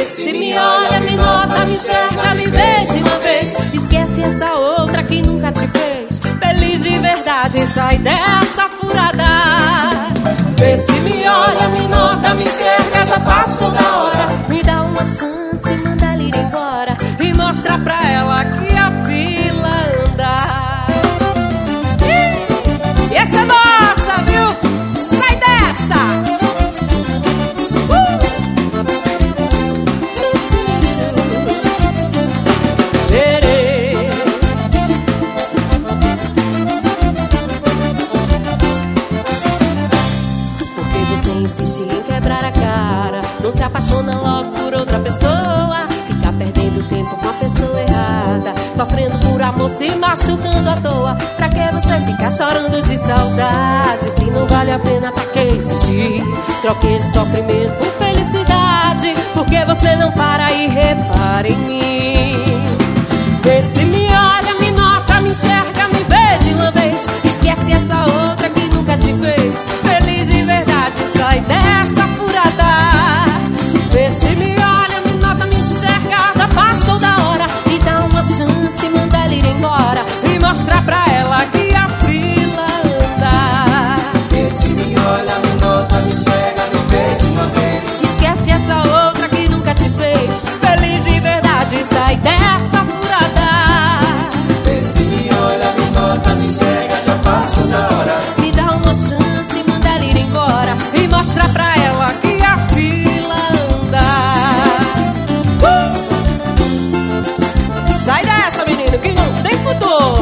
Vê se me olha, me nota, me enxerga, me vê de uma vez. Esquece essa outra que nunca te fez. Feliz de verdade, sai dessa furada. Vê se me olha, me nota, me enxerga, já passou da hora. Me dá uma chance, manda ir embora. E mostra pra ela que a quebrar a cara. Não se apaixona logo por outra pessoa. Fica perdendo tempo com a pessoa errada. Sofrendo por amor, se machucando à toa. Pra que você ficar chorando de saudade? Se não vale a pena, pra que insistir? Troque esse sofrimento por felicidade. Porque você não para e repara em mim cega, não me cega de vez em vez. Esquece essa outra que nunca te fez feliz de verdade, sai dessa furada. Vê se me olha, me nota, me cega, já passo da hora. Me dá uma chance, manda ela ir embora e mostra pra ela que a fila anda. Uh! Sai dessa, menino, que não tem futuro.